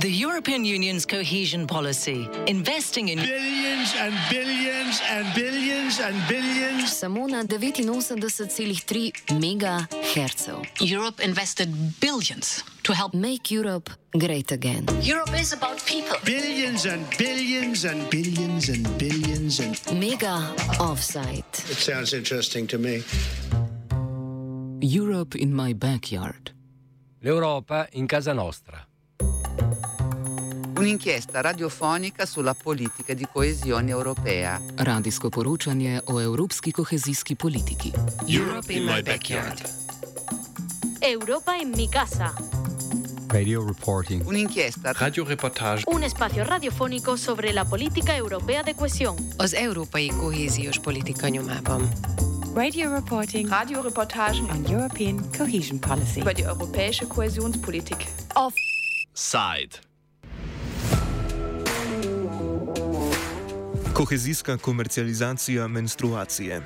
The European Union's cohesion policy, investing in billions and billions and billions and billions. Samo na 89,3 megahercev. Europe invested billions to help Make Europe great again. Europe is about people. Billions and billions and billions and billions and. Mega offside. It sounds interesting to me. Europe in my backyard. L'Europa in casa nostra. Un'inchiesta radiofonica sulla politica di coesione europea. Radijsko poročanje o evropski kohezijski politiki. Europe in my backyard. Europa en mi casa. Radio reporting. Un'inchiesta Radioreportage. Un espacio radiofónico sobre la política europea de cohesión. Az európai kohéziós politika nyomában. Radio reporting. Radioreportagen on European cohesion policy. über die europäische Kohäsionspolitik. Side. Kohezijska komercializacija menstruacije.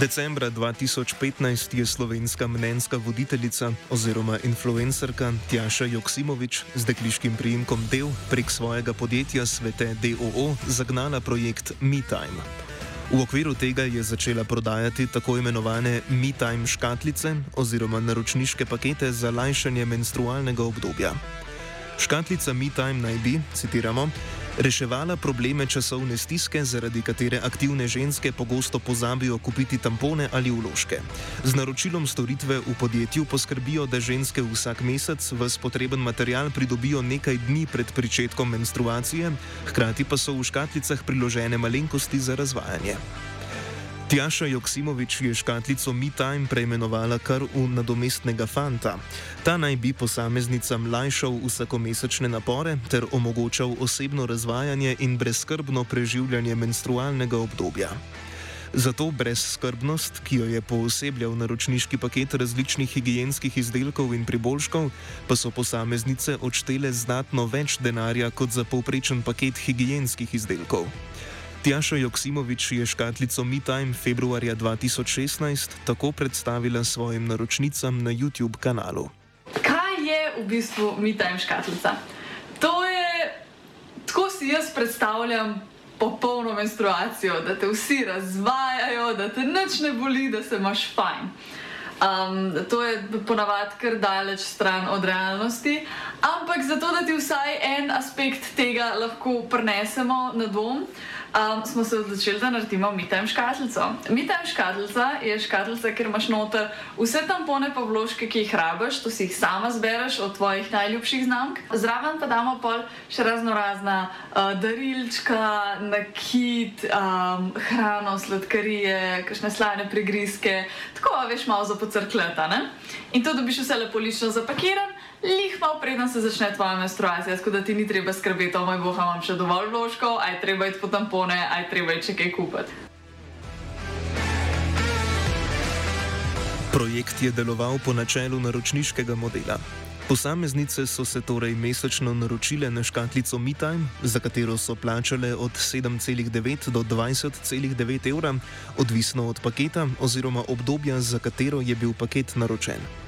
Decembra 2015 je slovenska mnenjska voditeljica oziroma influencerka Tjaša Joksimovič z dekliškim priimkom Del prek svojega podjetja Svete DOO zagnala projekt MeTime. V okviru tega je začela prodajati tako imenovane MeTime škatlice oziroma naročniške pakete za lajšanje menstrualnega obdobja. Škatlica MeTime naj bi, citiramo, reševala probleme časovne stiske, zaradi katere aktivne ženske pogosto pozabijo kupiti tampone ali vložke. Z naročilom storitve v podjetju poskrbijo, da ženske vsak mesec vs potreben material pridobijo nekaj dni pred pričetkom menstruacije, hkrati pa so v škatlicah priložene malenkosti za razvajanje. Tjaša Joksimovič je škatlico MeTime preimenovala kar v nadomestnega fanta. Ta naj bi posameznicam lajšal vsakomesečne napore ter omogočal osebno razvajanje in brezskrbno preživljanje menstrualnega obdobja. Zato brezskrbnost, ki jo je poosebljal naročniški paket različnih higijenskih izdelkov in priboljškov, pa so posameznice odštele znatno več denarja kot za povprečen paket higijenskih izdelkov. Tjaša Joksimovič je škatlico MeTime februarja 2016 tako predstavila svojim naročnicam na YouTube kanalu. Kaj je v bistvu MeTime škatlica? To je, tako si jaz predstavljam popolno menstruacijo, da te vsi razvajajo, da te nič ne boli, da se imaš fajn. Um, to je ponavadi kar daleč stran od realnosti, ampak zato, da ti vsaj en aspekt tega lahko prenesemo na dom, um, smo se odločili, da naredimo MeTime škatlico. MeTime škatlica je škatlica, ker imaš noter vse tampone pa vložke, ki jih rabiš, to si jih sama zbereš od tvojih najljubših znamk. Zraven pa damo pol še razno razna uh, darilčka, nakit, um, hrano, sladkarije, kakšne slane prigrizke, tako veš malo za pocrkleta. Ne? In to dobiš vse lepo lično zapakiran. Lih malo preden se začne tvoja menstruacija, tako da ti ni treba skrbeti, o moj bog, imam še dovolj vložkov, aj treba iti po tampone, aj treba iti še kaj kupiti. Projekt je deloval po načelu naročniškega modela. Posameznice so se torej mesečno naročile na škatlico MeTime, za katero so plačale od 7,9 do 20,9 evra, odvisno od paketa oziroma obdobja, za katero je bil paket naročen.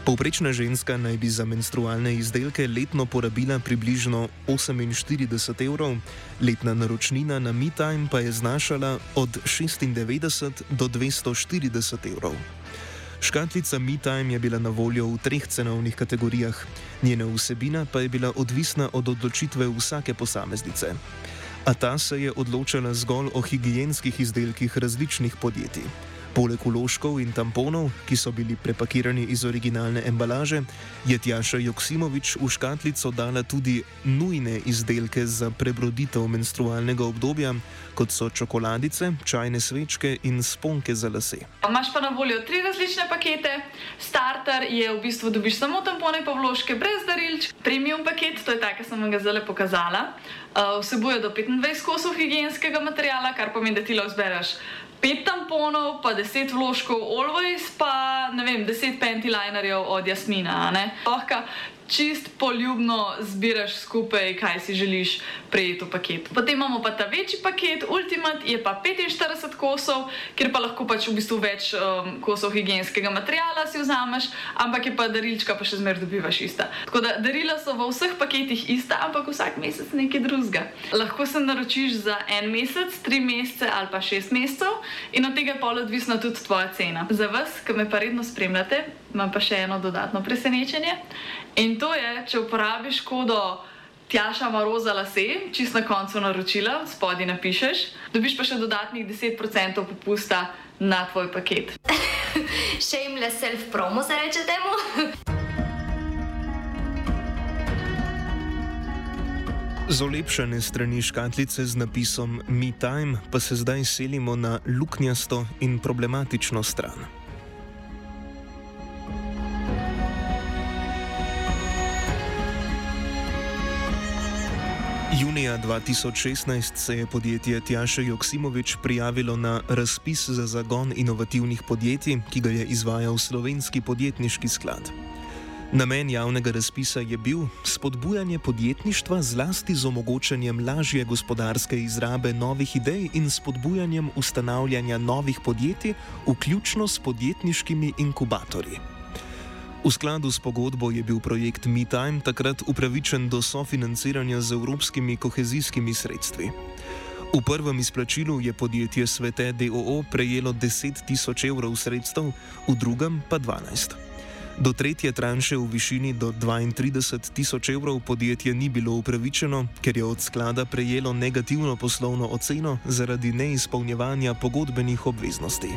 Povprečna ženska naj bi za menstrualne izdelke letno porabila približno 48 evrov, letna naročnina na MeTime pa je znašala od 96 do 240 evrov. Škatlica MeTime je bila na voljo v treh cenovnih kategorijah, njena vsebina pa je bila odvisna od odločitve vsake posameznice. A ta se je odločala zgolj o higijenskih izdelkih različnih podjetij. Poleg uložkov in tamponov, ki so bili prepakirani iz originalne embalaže, je Tjaša Joksimovič v škatlico dala tudi nujne izdelke za prebroditev menstrualnega obdobja, kot so čokoladice, čajne svečke in sponke za lase. Imáš pa na voljo tri različne pakete. Starter je v bistvu dobiš samo tampone pa vložke brez darilč. Premium paket, to je ta, ki sem vam ga zdaj pokazala, uh, vsebuje do 25 kosov higijenskega materijala, kar pomeni, da ti lahko zbereš pet tamponov, pa deset vložkov Always, pa ne vem, deset pentilinerjev od Jasmina. Lahko čist poljubno zbiraš skupaj, kaj si želiš prejeti v paket. Potem imamo pa ta večji paket, Ultimate, je pa 45 kosov, kjer pa lahko pač v bistvu več um, kosov higijenskega materijala si vzameš, ampak je pa darilčka pa še zmer dobivaš ista. Tako da darila so v vseh paketih ista, ampak vsak mesec nekaj drugega. Lahko se naročiš za en mesec, tri mesece ali pa šest mesecev in od tega je pol odvisna tudi tvoja cena. Za vas, ki me pa redno spremljate, imam pa še eno dodatno presenečenje. In to je, če uporabiš kodo Tjaša Maroza lase, čist na koncu naročila, spodaj napišeš, dobiš pa še dodatnih 10% popusta na tvoj paket. Shameless self-promo se reče temu. Z olepšane strani škatlice z napisom Me Time pa se zdaj selimo na luknjasto in problematično stran. Junija 2016 se je podjetje Tjaše Joksimovič prijavilo na razpis za zagon inovativnih podjetij, ki ga je izvajal slovenski podjetniški sklad. Namen javnega razpisa je bil spodbujanje podjetništva zlasti z omogočanjem lažje gospodarske izrabe novih idej in spodbujanjem ustanavljanja novih podjetij, vključno s podjetniškimi inkubatorji. V skladu s pogodbo je bil projekt MeTime takrat upravičen do sofinanciranja z evropskimi kohezijskimi sredstvi. V prvem izplačilu je podjetje Svete DOO prejelo 10 tisoč evrov sredstev, v drugem pa 12. Do tretje tranše v višini do 32 tisoč evrov podjetje ni bilo upravičeno, ker je od sklada prejelo negativno poslovno oceno zaradi neizpolnjevanja pogodbenih obveznosti.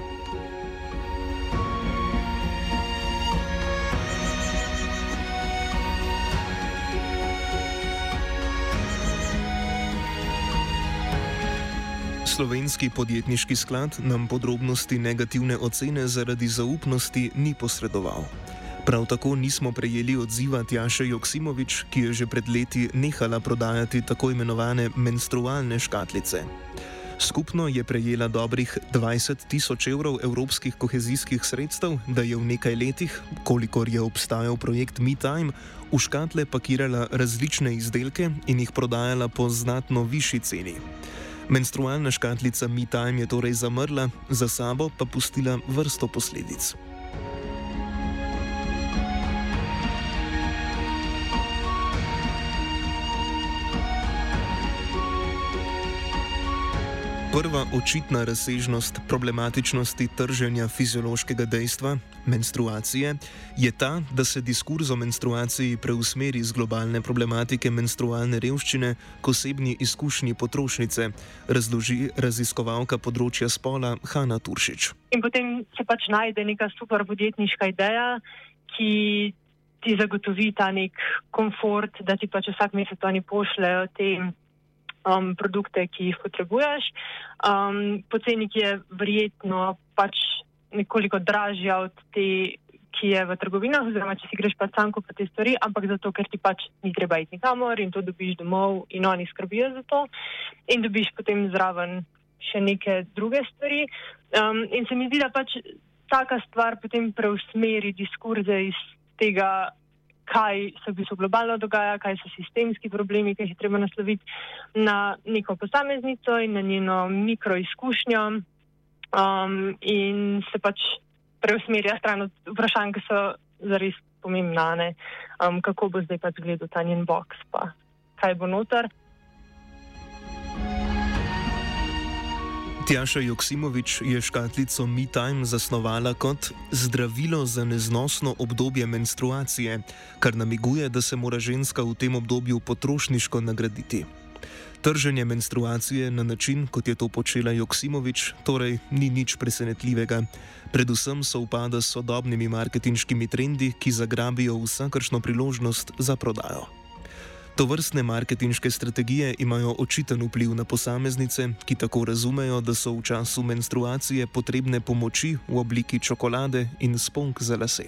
Slovenski podjetniški sklad nam podrobnosti negativne ocene zaradi zaupnosti ni posredoval. Prav tako nismo prejeli odziva Tjaše Joksimovič, ki je že pred leti nehala prodajati tako imenovane menstrualne škatlice. Skupno je prejela dobrih 20 tisoč evrov evropskih kohezijskih sredstev, da je v nekaj letih, kolikor je obstajal projekt MeTime, v škatle pakirala različne izdelke in jih prodajala po znatno višji ceni. Menstrualna škatlica MeTime je torej zamrla, za sabo pa pustila vrsto posledic. Prva očitna razsežnost problematičnosti trženja fiziološkega dejstva, menstruacije, je ta, da se diskurs o menstruaciji preusmeri z globalne problematike menstrualne revščine k osebni izkušnji potrošnice, razloži raziskovalka področja spola Hanna Turšič. In potem se pač najde neka super podjetniška ideja, ki ti zagotovi ta nek komfort, da ti pač vsak mesec oni pošljajo te um, produkte, ki jih potrebuješ. Um, Poceni, ki je verjetno pač nekoliko dražja od te, ki je v trgovinah, oziroma če si greš pa sam kupiti te stvari, ampak zato, ker ti pač ni treba iti nikamor in to dobiš domov in oni skrbijo za to in dobiš potem zraven še neke druge stvari. Um, in se mi zdi, da pač taka stvar potem preusmeri diskurze iz tega kaj se v bistvu globalno dogaja, kaj so sistemski problemi, ki jih je treba nasloviti na neko posameznico in na njeno mikroizkušnjo um, in se pač preusmerja stran od vprašanj, ki so zares pomembna, um, kako bo zdaj pač gledal ta njen box, pa kaj bo noter. Tjaša Joksimovič je škatlico MeTime zasnovala kot zdravilo za neznosno obdobje menstruacije, kar namiguje, da se mora ženska v tem obdobju potrošniško nagraditi. Trženje menstruacije na način, kot je to počela Joksimovič, torej ni nič presenetljivega. Predvsem so upada s sodobnimi marketinškimi trendi, ki zagrabijo vsakršno priložnost za prodajo. To vrstne marketinške strategije imajo očiten vpliv na posameznice, ki tako razumejo, da so v času menstruacije potrebne pomoči v obliki čokolade in sponk za lase.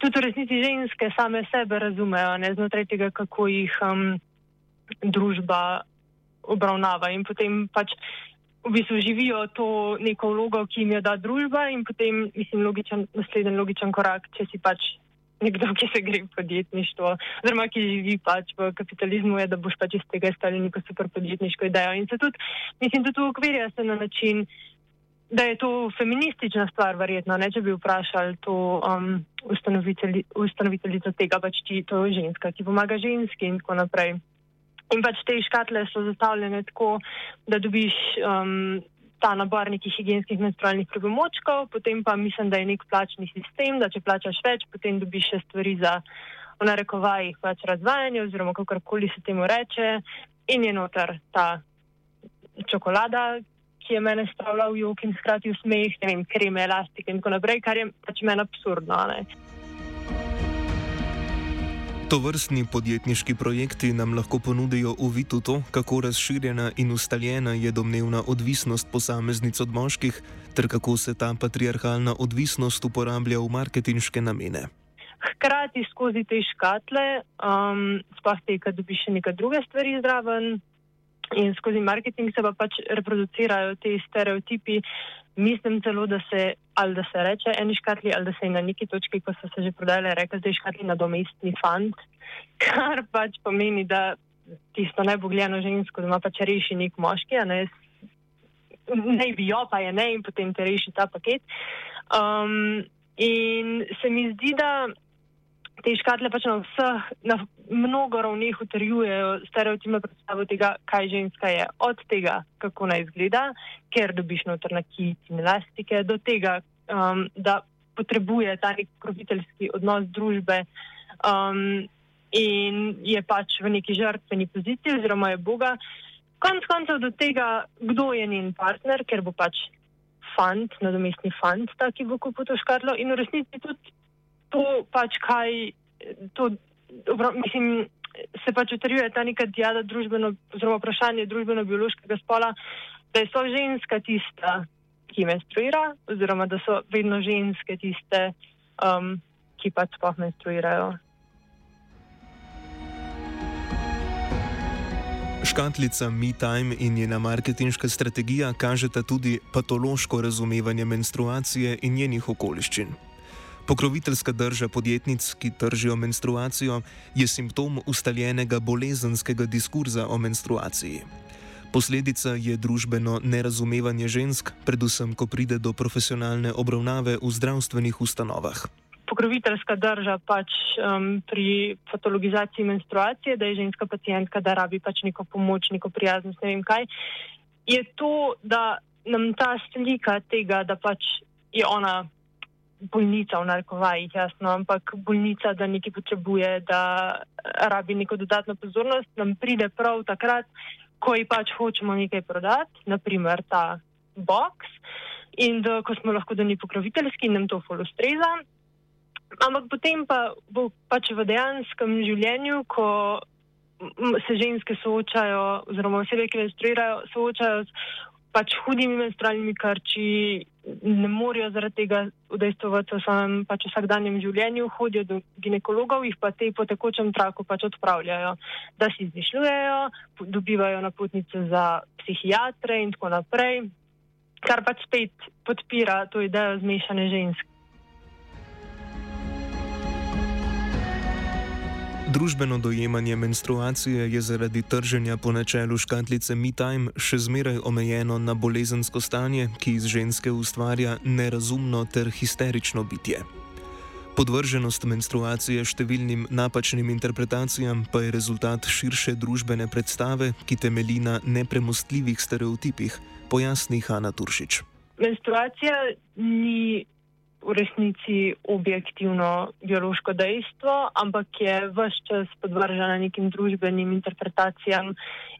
Tudi v resnici ženske same sebe razumejo, ne znotraj tega, kako jih um, družba obravnava in potem pač v bistvu živijo to neko vlogo, ki jim jo da družba in potem, mislim, logičen, naslednji logičen korak, če si pač nekdo, ki se gre v podjetništvo, oziroma ki živi pač v kapitalizmu, je, da boš pač iz tega stali neko super podjetniško idejo. In se tudi, mislim, tudi ukvirja se na način, da je to feministična stvar, verjetno, ne, če bi vprašali to um, ustanoviteljico tega, pač ti, to je ženska, ki pomaga ženski in tako naprej. In pač te škatle so zastavljene tako, da dobiš um, ta nabor nekih higijenskih menstrualnih pripomočkov, potem pa mislim, da je nek plačni sistem, da če plačaš več, potem dobiš še stvari za v narekovajih pač razvajanje oziroma kakorkoli se temu reče in je noter ta čokolada, ki je mene spravila v jok in skrati v smeh, ne vem, kreme, elastike in tako naprej, kar je pač meni absurdno. Ne? To vrstni podjetniški projekti nam lahko ponudijo uvid v to, kako razširjena in ustaljena je domnevna odvisnost posameznic od moških, ter kako se ta patriarhalna odvisnost uporablja v marketinške namene. Hkrati skozi te škatle, um, sploh te, kad dobiš še neke druge stvari zraven, in skozi marketing se pa pač reproducirajo te stereotipi. Mislim celo, da se, da se reče eni škatli, ali da se je na neki točki, ko so se že prodajale, rekel, da je škatli nadomestni fant, kar pač pomeni, da tisto najbogljeno žensko doma pač reši nek moški, a ne, ne bi jo, pa je ne in potem te reši ta paket. Um, in se mi zdi, da te škatle pač na vseh, na mnogo ravneh utrjujejo stereotipno predstavo tega, kaj ženska je. Od tega, kako naj izgleda, ker dobiš noter na kit in elastike, do tega, um, da potrebuje ta nek profiteljski odnos družbe um, in je pač v neki žrtveni poziciji oziroma je Boga. Konc koncev do tega, kdo je njen partner, ker bo pač fant, nadomestni fant, ta, ki bo kupil to škatlo in v resnici tudi to pač kaj, to, dobro, mislim, se pač utrjuje ta neka diada družbeno, oziroma vprašanje družbeno-biološkega spola, da so ženska tista, ki menstruira, oziroma da so vedno ženske tiste, um, ki pač sploh menstruirajo. Škatlica MeTime in njena marketinška strategija kažeta tudi patološko razumevanje menstruacije in njenih okoliščin. Pokroviteljska drža podjetnic, ki tržijo menstruacijo, je simptom ustaljenega bolezenskega diskurza o menstruaciji. Posledica je družbeno nerazumevanje žensk, predvsem ko pride do profesionalne obravnave v zdravstvenih ustanovah. Pokroviteljska drža pač um, pri patologizaciji menstruacije, da je ženska pacijentka, da rabi pač neko pomoč, neko prijaznost, ne vem kaj, je to, da nam ta slika tega, da pač je ona bolnica v narekovajih, jasno, ampak bolnica, da nekaj potrebuje, da rabi neko dodatno pozornost, nam pride prav takrat, ko ji pač hočemo nekaj prodati, naprimer ta box, in da, ko smo lahko da ni pokroviteljski in nam to folostreza. Ampak potem pa bo pač v dejanskem življenju, ko se ženske soočajo, oziroma osebe, ki menstruirajo, soočajo s pač hudimi menstrualnimi krči, ne morejo zaradi tega udejstovati v svojem pač vsakdanjem življenju, hodijo do ginekologov, jih pa te po tekočem traku pač odpravljajo, da si izmišljujejo, dobivajo napotnice za psihiatre in tako naprej, kar pač spet podpira to idejo zmešane ženske. Družbeno dojemanje menstruacije je zaradi trženja po načelu škatlice MeTime še zmeraj omejeno na bolezensko stanje, ki iz ženske ustvarja nerazumno ter histerično bitje. Podvrženost menstruacije številnim napačnim interpretacijam pa je rezultat širše družbene predstave, ki temelji na nepremostljivih stereotipih, pojasni Hanna Turšič. Menstruacija ni v resnici objektivno biološko dejstvo, ampak je vse čas podvržena nekim družbenim interpretacijam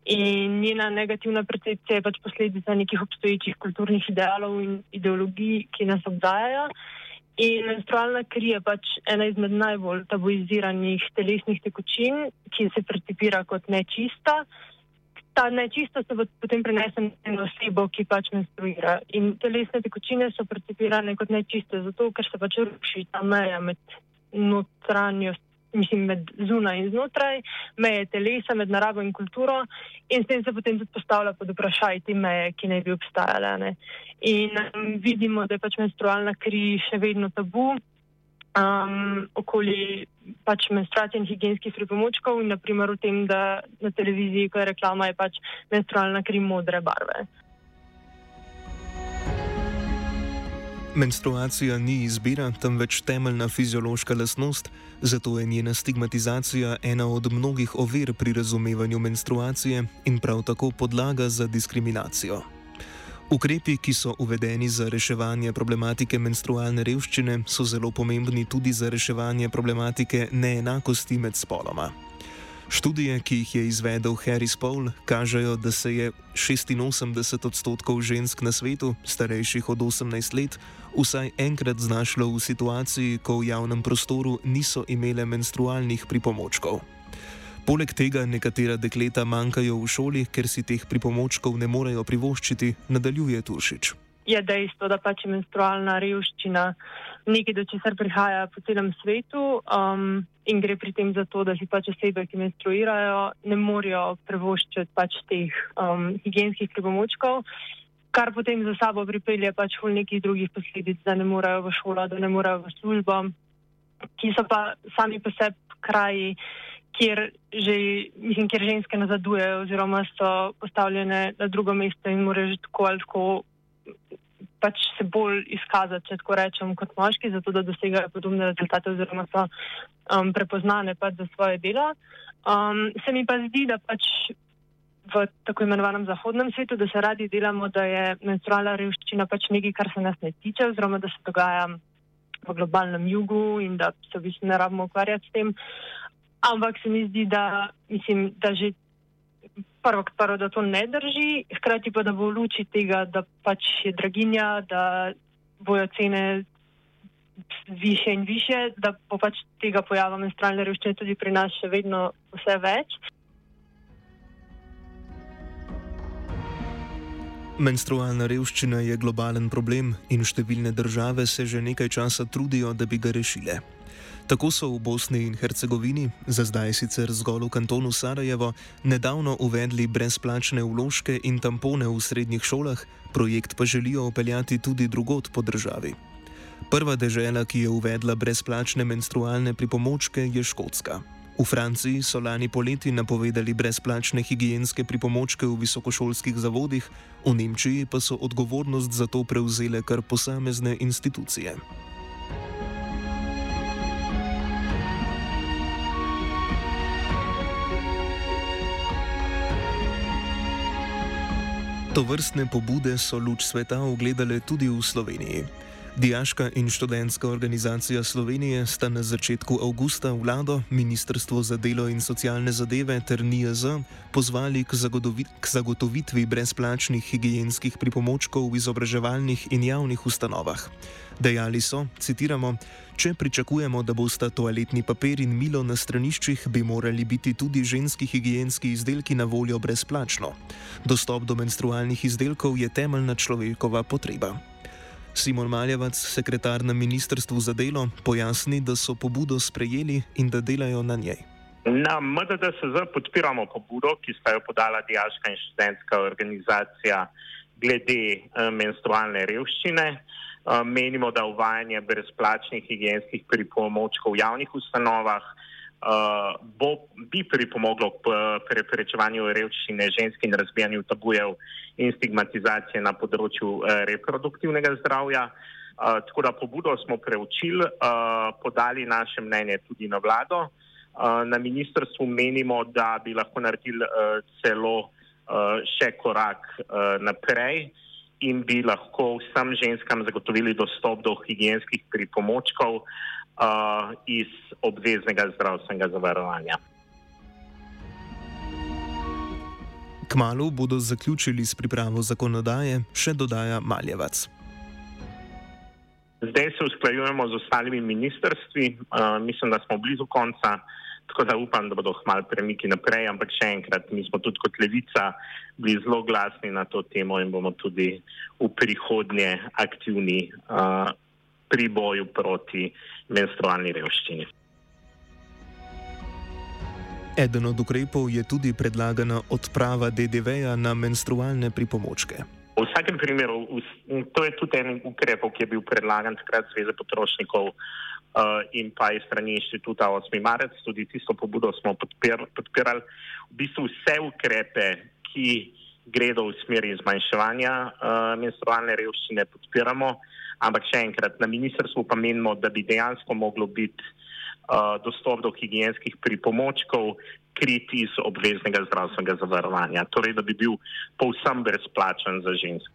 in njena negativna percepcija je pač posledica nekih obstoječih kulturnih idealov in ideologij, ki nas obdajajo. In menstrualna kri je pač ena izmed najbolj tabuiziranih telesnih tekočin, ki se percipira kot nečista ta nečistost se potem prenese na osebo, ki pač menstruira. In telesne tekočine so percipirane kot nečiste, zato ker se pač ruši ta meja med notranjost. Mislim, med zunaj in znotraj, meje telesa, med naravo in kulturo, in s tem se potem tudi postavlja pod vprašaj te meje, ki ne bi obstajale. Ne. In um, vidimo, da je pač menstrualna kri še vedno tabu, um, okoli pač menstruacije in higijenskih pripomočkov in naprimer v tem, da na televiziji, ko je reklama, je pač menstrualna krim modre barve. Menstruacija ni izbira, temveč temeljna fiziološka lasnost, zato je njena stigmatizacija ena od mnogih ovir pri razumevanju menstruacije in prav tako podlaga za diskriminacijo. Ukrepi, ki so uvedeni za reševanje problematike menstrualne revščine, so zelo pomembni tudi za reševanje problematike neenakosti med spoloma. Študije, ki jih je izvedel Harris Paul, kažejo, da se je 86 odstotkov žensk na svetu, starejših od 18 let, vsaj enkrat znašlo v situaciji, ko v javnem prostoru niso imele menstrualnih pripomočkov. Poleg tega nekatera dekleta manjkajo v šoli, ker si teh pripomočkov ne morejo privoščiti, nadaljuje Turšič. Je dejstvo, da pač je menstrualna revščina nekaj, do česar prihaja po celem svetu um, in gre pri tem za to, da si pač osebe, ki menstruirajo, ne morejo privoščiti pač teh um, higijenskih pripomočkov, kar potem za sabo pripelje pač v nekih drugih posledic, da ne morejo v šolo, da ne morejo v službo, ki so pa sami po sebi kraji, kjer, že, mislim, kjer ženske nazadujejo oziroma so postavljene na drugo mesto in morajo že tako ali tako pač se bolj izkazati, če tako rečem, kot moški, zato da dosegajo podobne rezultate oziroma so um, prepoznane pač za svoje dela. Um, se mi pa zdi, da pač v tako imenovanem zahodnem svetu, da se radi delamo, da je menstrualna revščina pač nekaj, kar se nas ne tiče oziroma da se dogaja v globalnem jugu in da se v bistvu ne rabimo ukvarjati s tem. Ampak se mi zdi, da, mislim, da že prvo, prvo, da to ne drži, hkrati pa, da bo v luči tega, da pač je draginja, da bojo cene više in više, da bo pač tega pojava menstrualne revščine tudi pri nas še vedno vse več. Menstrualna revščina je globalen problem in številne države se že nekaj časa trudijo, da bi ga rešile. Tako so v Bosni in Hercegovini, za zdaj sicer zgolj v kantonu Sarajevo, nedavno uvedli brezplačne vložke in tampone v srednjih šolah, projekt pa želijo upeljati tudi drugot po državi. Prva dežela, ki je uvedla brezplačne menstrualne pripomočke, je Škotska. V Franciji so lani poleti napovedali brezplačne higijenske pripomočke v visokošolskih zavodih, v Nemčiji pa so odgovornost za to prevzele kar posamezne institucije. To vrstne pobude so luč sveta ogledale tudi v Sloveniji. Dijaška in študentska organizacija Slovenije sta na začetku avgusta vlado, Ministrstvo za delo in socialne zadeve ter NIAZ pozvali k, k zagotovitvi brezplačnih higijenskih pripomočkov v izobraževalnih in javnih ustanovah. Dejali so, citiramo, če pričakujemo, da bosta toaletni papir in milo na straniščih, bi morali biti tudi ženski higijenski izdelki na voljo brezplačno. Dostop do menstrualnih izdelkov je temeljna človekova potreba. Simon Maljevac, sekretar na Ministrstvu za delo, pojasni, da so pobudo sprejeli in da delajo na njej. Na MDDSZ podpiramo pobudo, ki sta jo podala Dijaška in študentska organizacija glede uh, menstrualne revščine. Uh, menimo, da uvajanje brezplačnih higijenskih pripomočkov v javnih ustanovah uh, bo, bi pripomoglo k preprečevanju revščine žensk in razbijanju tabujev in stigmatizacije na področju uh, reproduktivnega zdravja. Uh, tako da pobudo smo preučili, uh, podali naše mnenje tudi na vlado. Uh, na ministrstvu menimo, da bi lahko naredili uh, celo uh, še korak uh, naprej in bi lahko vsem ženskam zagotovili dostop do higijenskih pripomočkov, uh, uh, iz obveznega zdravstvenega zavarovanja. Kmalo bodo zaključili s pripravo zakonodaje, še dodaja Maljevac. Zdaj se usklajujemo z ostalimi ministrstvi, uh, mislim, da smo blizu konca, tako da upam, da bodo hmalo premiki naprej. Ampak še enkrat, mi smo tudi kot levica bili zelo glasni na to temo in bomo tudi v prihodnje aktivni uh, pri boju proti menstrualni revščini. Eden od ukrepov je tudi predlagana odprava DDV-ja na menstrualne pripomočke. V vsakem primeru, to je tudi en ukrep, ki je bil predlagan takrat Zveze potrošnikov uh, in pa iz strani inštituta 8. marec, tudi tisto pobudo smo podpir, podpirali. V bistvu vse ukrepe, ki gredo v smeri zmanjševanja uh, menstrualne revščine, podpiramo, ampak še enkrat, na ministrstvu pa menimo, da bi dejansko moglo biti uh, dostop do higijenskih pripomočkov, kriti iz obveznega zdravstvenega zavarovanja, torej da bi bil povsem brezplačen za ženske.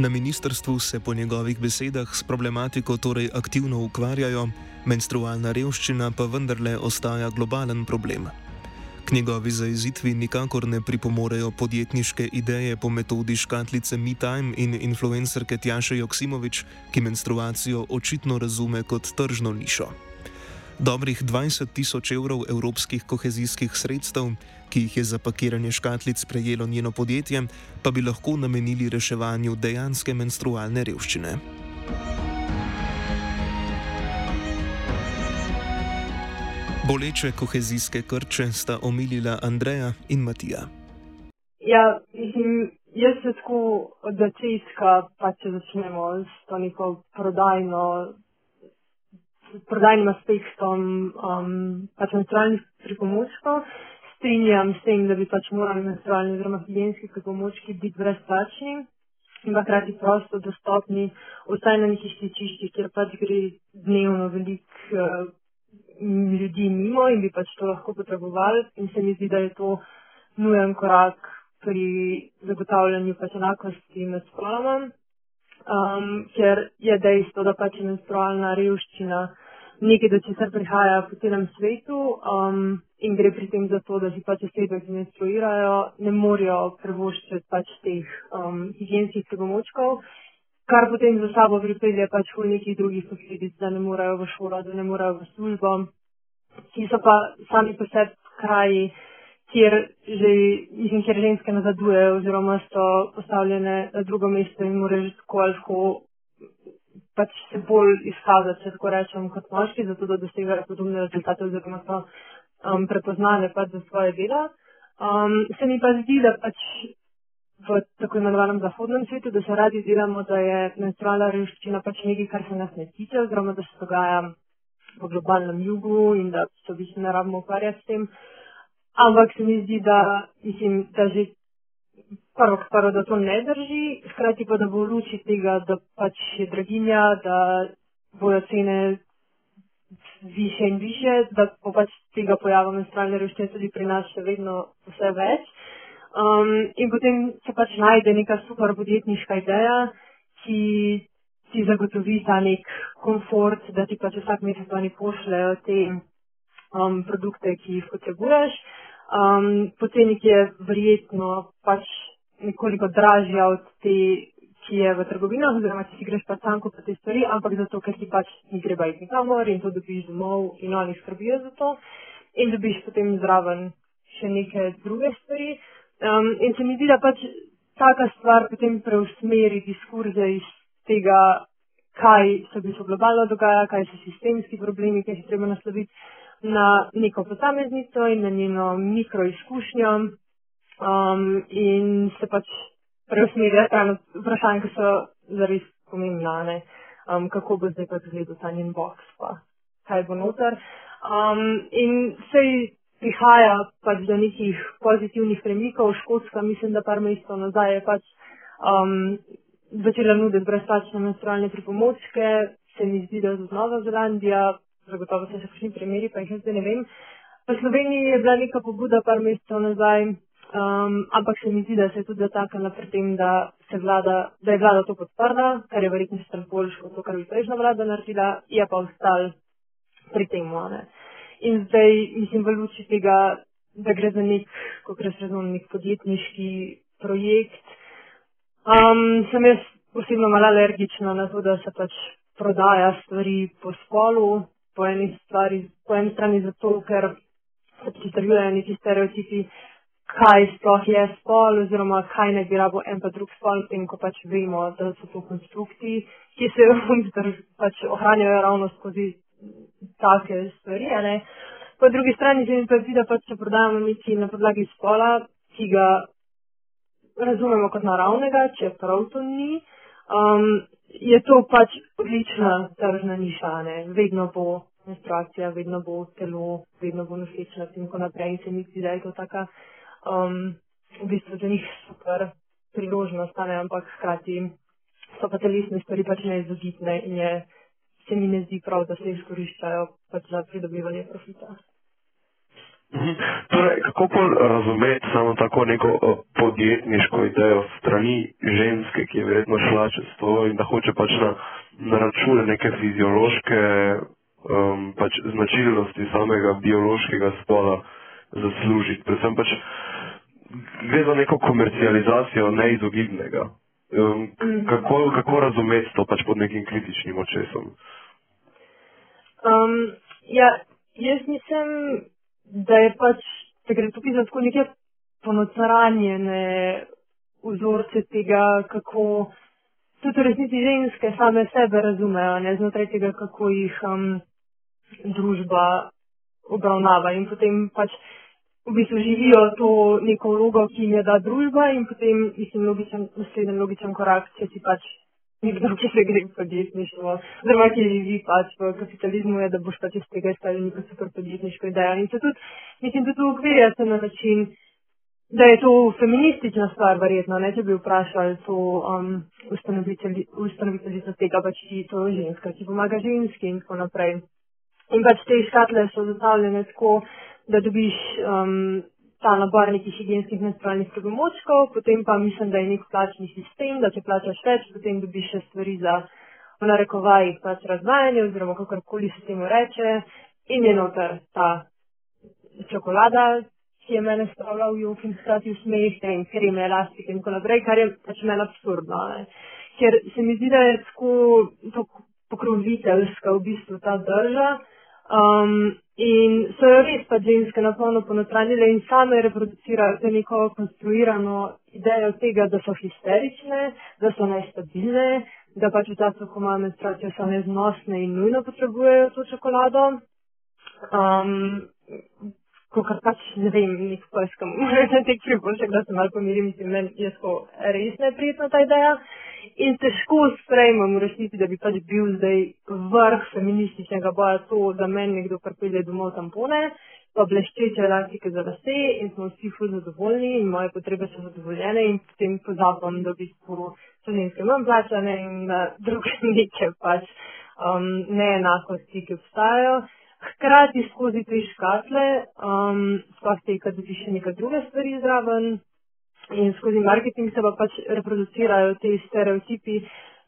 Na ministrstvu se po njegovih besedah s problematiko torej aktivno ukvarjajo, menstrualna revščina pa vendarle ostaja globalen problem. K njegovi zaizitvi nikakor ne pripomorejo podjetniške ideje po metodi škatlice MeTime in influencerke Tjaše Joksimovič, ki menstruacijo očitno razume kot tržno nišo. Dobrih 20 tisoč evrov evropskih kohezijskih sredstev, ki jih je za pakiranje škatlic prejelo njeno podjetje, pa bi lahko namenili reševanju dejanske menstrualne revščine. Boleče kohezijske krče sta omilila Andreja in Matija. Ja, mislim, jaz se tako od začetka, pa če začnemo s to neko prodajno prodajnim aspektom um, pač menstrualnih pripomočkov. Strinjam s tem, da bi pač morali menstrualni oziroma higijenski pripomočki biti brezplačni in pa hkrati prosto dostopni vsaj na nekih stičiščih, kjer pač gre dnevno veliko uh, ljudi mimo in bi pač to lahko potrebovali. In se mi zdi, da je to nujen korak pri zagotavljanju pač enakosti med spoloma um, ker je dejstvo, da pač menstrualna revščina nekaj, do česar prihaja po celem svetu um, in gre pri tem za to, da si pač osebe, ki menstruirajo, ne morejo prevoščiti pač teh um, higijenskih pripomočkov, kar potem za sabo pripelje pač v nekih drugih posledic, da ne morejo v šolo, da ne morejo v službo, ki so pa sami po sebi kraji, kjer, že, mislim, kjer ženske nazadujejo oziroma so postavljene na drugo mesto in morajo že tako ali tako pač se bolj izkazati, če tako rečem, kot moški, zato da dosegajo podobne rezultate oziroma so um, prepoznane pač za svoje dela. Um, se mi pa zdi, da pač v tako imenovanem zahodnem svetu, da se radi delamo, da je menstrualna revščina pač nekaj, kar se nas ne tiče, oziroma da se dogaja v globalnem jugu in da se v bistvu ne rabimo ukvarjati s tem. Ampak se mi zdi, da, mislim, da že prvo, prvo, da to ne drži, hkrati pa, da bo v luči tega, da pač je draginja, da bojo cene više in više, da bo pač tega pojava menstrualne revščine tudi pri nas še vedno vse več. Um, in potem se pač najde neka super podjetniška ideja, ki ti zagotovi ta nek komfort, da ti pač vsak mesec oni pošljajo te um, produkte, ki jih potrebuješ. Um, Pocenik je verjetno pač nekoliko dražja od te, ki je v trgovinah, oziroma če si greš pa sam kupiti te stvari, ampak zato, ker ti pač ni treba iti nikamor in to dobiš domov in oni skrbijo za to in dobiš potem zraven še neke druge stvari. Um, in se mi zdi, da pač taka stvar potem preusmeri diskurze iz tega, kaj se v bistvu globalno dogaja, kaj so sistemski problemi, kaj se treba nasloviti na neko posameznico in na njeno mikroizkušnjo um, in se pač preusmerja stran vprašanj, ki so zares pomembna, um, kako bo zdaj pač gledal ta njen box, pa kaj bo noter. Um, in sej prihaja pač do nekih pozitivnih premikov. Škotska, mislim, da par mesecev nazaj je pač um, začela nuditi brezplačne menstrualne pripomočke, se mi zdi, da tudi Nova Zelandija, zagotovo so še kakšni primeri, pa jih zdaj ne vem. V Sloveniji je bila neka pobuda par mesecev nazaj, um, ampak se mi zdi, da se je tudi zatakala pri tem, da, vlada, da je vlada to podprla, kar je verjetno še boljš kot to, kar bi prejšnja vlada naredila, je pa ostal pri tem. Ne. In zdaj, mislim, v luči tega, da gre za nek, kako res razumem, nek podjetniški projekt, um, sem jaz osebno malo alergična na to, da se pač prodaja stvari po spolu, po eni, stvari, po eni strani zato, ker se pritrjujejo neki stereotipi, kaj sploh je spol oziroma kaj ne bi rabo en pa drug spol, in ko pač vemo, da so to konstrukti, ki se pač ohranjajo ravno skozi take stvari. Ne? Po drugi strani se mi pa zdi, da pač se prodajamo nekaj na podlagi spola, ki ga razumemo kot naravnega, čeprav to ni, um, je to pač odlična tržna niša. Ne? Vedno bo menstruacija, vedno bo telo, vedno bo nosečnost in tako naprej. In se mi zdi, da je to taka um, v bistvu za njih super priložnost, ne? ampak hkrati so pa telesne stvari pač neizogibne in je, se mi ne zdi prav, da se izkoriščajo pač za pridobivanje profita. Torej, kako pa razumeti samo tako neko uh, podjetniško idejo strani ženske, ki je verjetno šla čez to in da hoče pač na, na račune neke fiziološke um, pač značilnosti samega biološkega spola zaslužiti. Predvsem pač gre za neko komercializacijo neizogibnega. Um, kako, kako razumeti to pač pod nekim kritičnim očesom? Um, ja, jaz nisem da je pač, da gre tukaj za tako neke ponotranjene vzorce tega, kako tudi v resnici ženske same sebe razumejo, ne znotraj tega, kako jih um, družba obravnava in potem pač v bistvu živijo to neko vlogo, ki jim je da družba in potem, mislim, logičen, naslednji logičen korak, če si pač nekdo, ki se gre v podjetništvo, oziroma ki živi pač v kapitalizmu, je, da boš pač iz tega izstavil neko super podjetniško idejo. In se tudi, mislim, tudi ukvirja se na način, da je to feministična stvar, verjetno, ne, če bi vprašali to um, ustanoviteljico tega, pač ki to ženska, ki pomaga ženski in tako naprej. In pač te škatle so zastavljene tako, da dobiš um, ta nabor nekih higijenskih menstrualnih pripomočkov, potem pa mislim, da je nek plačni sistem, da če plačaš več, potem dobiš še stvari za v narekovajih pač razvajanje oziroma kakorkoli se temu reče in je noter ta čokolada, ki je mene spravila v jug in hkrati v smeh in kreme, elastike in tako naprej, kar je pač meni absurdno. Ne? Ker se mi zdi, da je tako pokroviteljska v bistvu ta drža. Um, in so jo res pa ženske na polno ponotranjile in same reproducirajo to neko konstruirano idejo tega, da so histerične, da so nestabilne, da pač v času, ko imajo menstruacijo, so neznosne in nujno potrebujejo to čokolado. Um, ko kar pač ne vem, nek poiskam, na tek pripoček, da se malo pomirim, mislim, meni je tako res neprijetna ta ideja. In težko sprejmem v resnici, da bi pač bil zdaj vrh feminističnega boja to, da meni nekdo pripelje domov tampone, pa bleščeče elastike za lase in smo vsi ful zadovoljni in moje potrebe so zadovoljene in potem pozabam, da bi so ženske manj plačane in na druge neke pač um, neenakosti, ki obstajajo. Hkrati skozi te škatle, um, sploh te, kad dobiš še neke druge stvari zraven, in skozi marketing se pa pač reproducirajo ti stereotipi.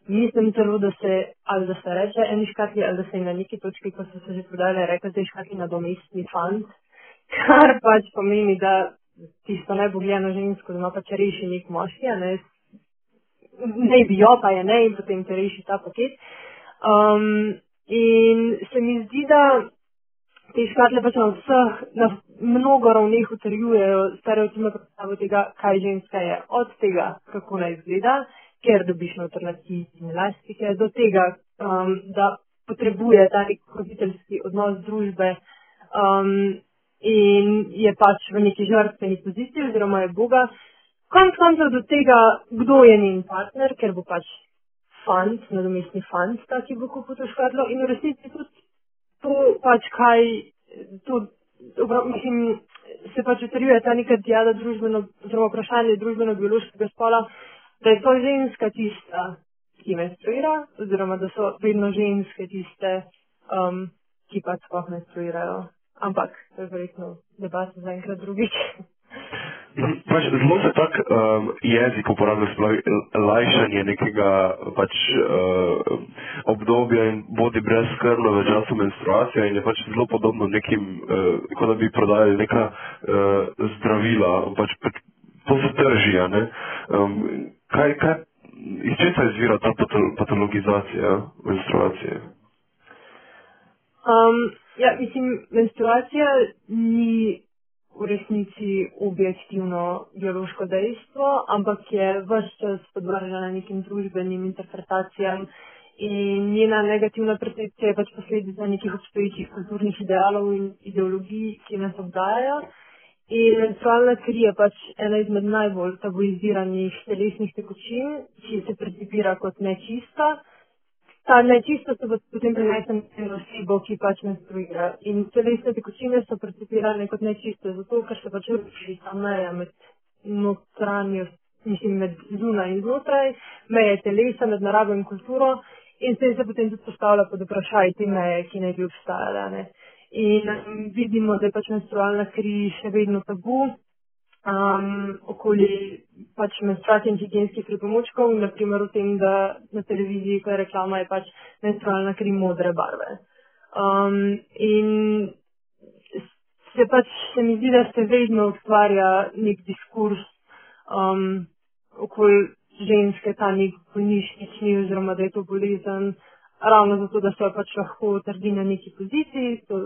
Mislim celo, da se, ali da se reče eni škatli, ali da se na neki točki, ko so se že prodajali, reče, da je škatli na domestni fant, kar pač pomeni, da tisto najbogljeno žensko doma pač reši nek moški, a ne, ne bi jo, pa je ne, in potem te reši ta paket. Um, in se mi zdi, da te škatle pač na vseh, na mnogo ravneh utrjujejo stereotipno predstavo tega, kaj ženska je. Od tega, kako naj izgleda, ker dobiš noter lati in elastike, do tega, um, da potrebuje ta nek profiteljski odnos družbe um, in je pač v neki žrtveni poziciji oziroma je Boga. Konc koncev do tega, kdo je njen partner, ker bo pač fant, nadomestni fant, ta, ki bo kupil to škatlo in v resnici tudi to pač kaj, to, mislim, se pač utrjuje ta neka dijada družbeno, oziroma vprašanje družbeno-biološkega spola, da je to ženska tista, ki menstruira, oziroma da so vedno ženske tiste, um, ki pač sploh menstruirajo. Ampak, to je verjetno debata za enkrat drugič. Pač, zelo se tak um, jezik uporablja sploh lajšanje nekega pač, uh, obdobja in bodi brez krlo v času menstruacije in je pač zelo podobno nekim, uh, kot da bi prodajali neka uh, zdravila, pač, pač to se trži? Um, kaj, kaj, iz česa izvira ta patologizacija menstruacije? Um, ja, mislim, menstruacija ni v resnici objektivno biološko dejstvo, ampak je vse čas podvržena nekim družbenim interpretacijam in njena negativna percepcija je pač posledica nekih obstoječih kulturnih idealov in ideologij, ki nas obdajajo. In menstrualna kri je pač ena izmed najbolj tabuiziranih telesnih tekočin, ki se percipira kot nečista. Ta nečistost se potem prenese na osebo, ki pač menstruira. In telesne tekočine so percipirane kot nečiste, zato ker se pač ruši ta meja med notranjost, mislim, med zunaj in znotraj, meje telesa, med naravo in kulturo. In s tem se potem tudi postavlja pod vprašaj te meje, ki naj bi obstajale. Ne. In vidimo, da je pač menstrualna kri še vedno tabu. Um, okoli pač menstruacije in higijenskih pripomočkov, naprimer v tem, da na televiziji, ko je reklama, je pač menstrualna kri modre barve. Um, in se pač se mi zdi, da se vedno ustvarja nek diskurs um, okoli ženske, ta nek bolnišnični oziroma da je to bolezen ravno zato, da se pač lahko trdi na neki poziciji, to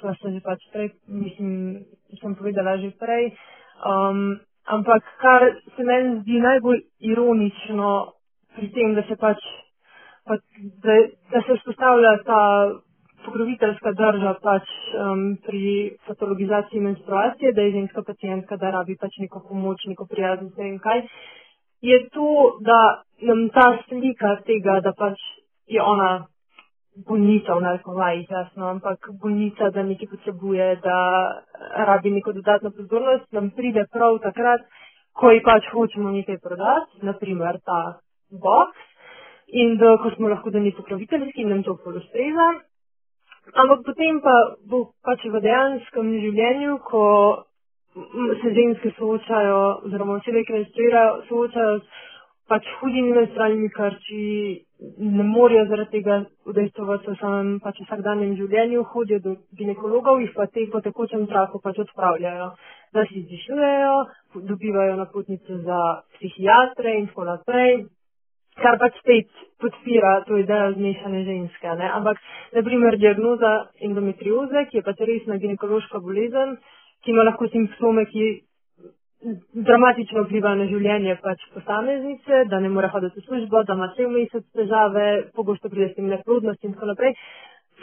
sva se že pač prej, mislim, sem povedala že prej. Um, ampak kar se meni zdi najbolj ironično pri tem, da se pač, pač da, da se vzpostavlja ta pokroviteljska drža pač um, pri patologizaciji menstruacije, da je ženska pacijentka, da rabi pač neko pomoč, neko prijaznost, ne vem kaj, je to, da nam ta slika tega, da pač je ona bolnica v narekovajih, jasno, ampak bolnica, da nekaj potrebuje, da rabi neko dodatno pozornost, nam pride prav takrat, ko ji pač hočemo nekaj prodati, naprimer ta box, in da, ko smo lahko da ni pokroviteljski in nam to polostreza. Ampak potem pa bo pač v dejanskem življenju, ko se ženske soočajo, oziroma osebe, ki menstruirajo, soočajo pač hudimi menstrualnimi krči, ne morejo zaradi tega udejstvovati v samem pač vsakdanjem življenju, hodijo do ginekologov, jih pa te po tekočem zraku pač odpravljajo, da si izdišujejo, dobivajo napotnice za psihiatre in tako naprej, kar pač spet podpira to idejo zmešane ženske. Ne? Ampak, naprimer, diagnoza endometrioze, ki je pač resna ginekološka bolezen, ki ima lahko simptome, ki dramatično vpliva na življenje pač posameznice, da ne more hoditi v službo, da ima cel mesec težave, pogosto pride s tem neplodnost in tako naprej.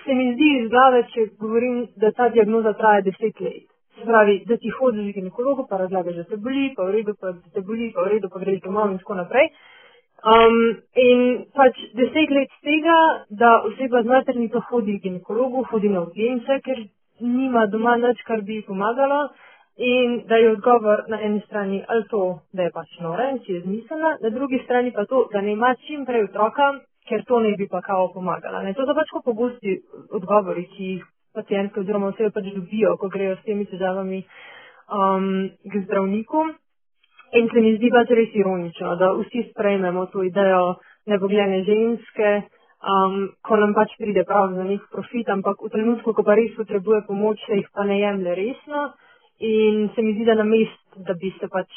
Se mi zdi iz glave, če govorim, da ta diagnoza traja deset let. Se pravi, da ti hodiš k ginekologu, pa razlagaš, da te boli, pa v redu, pa da te boli, pa v redu, pa greš domov in tako naprej. Um, in pač deset let tega, da oseba z maternico hodi k ginekologu, hodi na urgence, ker nima doma nič, kar bi ji pomagalo. In da je odgovor na eni strani ali to, da je pač nora in si je zmislila, na drugi strani pa to, da ne ima čim prej otroka, ker to ne bi pa kao pomagala. Ne? To so pač pogosti odgovori, ki jih pacijentke oziroma vse pač dobijo, ko grejo s temi težavami um, k zdravniku. In se mi zdi pač res ironično, da vsi sprejmemo to idejo nebogljene ženske, um, ko nam pač pride prav za nek profit, ampak v trenutku, ko pa res potrebuje pomoč, se jih pa ne jemlje resno. In se mi zdi, da na mest, da bi se pač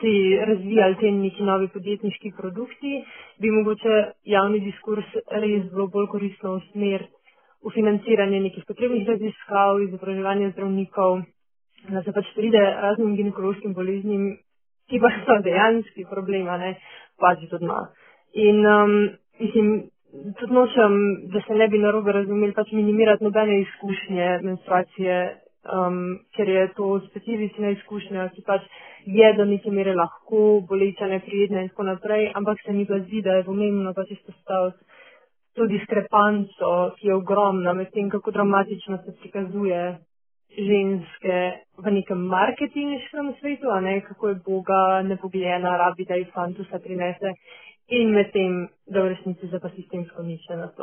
ti razvijali te neki novi podjetniški produkti, bi mogoče javni diskurs res bilo bolj koristno usmer v financiranje nekih potrebnih raziskav, izobraževanje zdravnikov, da se pač pride raznim ginekološkim boleznim, ki pa so dejanski problem, ne, pač doma. In um, mislim, tudi nočem, da se ne bi narobe razumeli, pač minimirati nobene izkušnje menstruacije um, ker je to specifična izkušnja, ki pač je do neke mere lahko boleča, neprijetna in tako naprej, ampak se mi pa zdi, da je pomembno pač izpostaviti to diskrepanco, ki je ogromna med tem, kako dramatično se prikazuje ženske v nekem marketinškem svetu, a ne kako je Boga nepogljena, rabi, da ji fant vse prinese in med tem, da v resnici za pa sistemsko nič ne.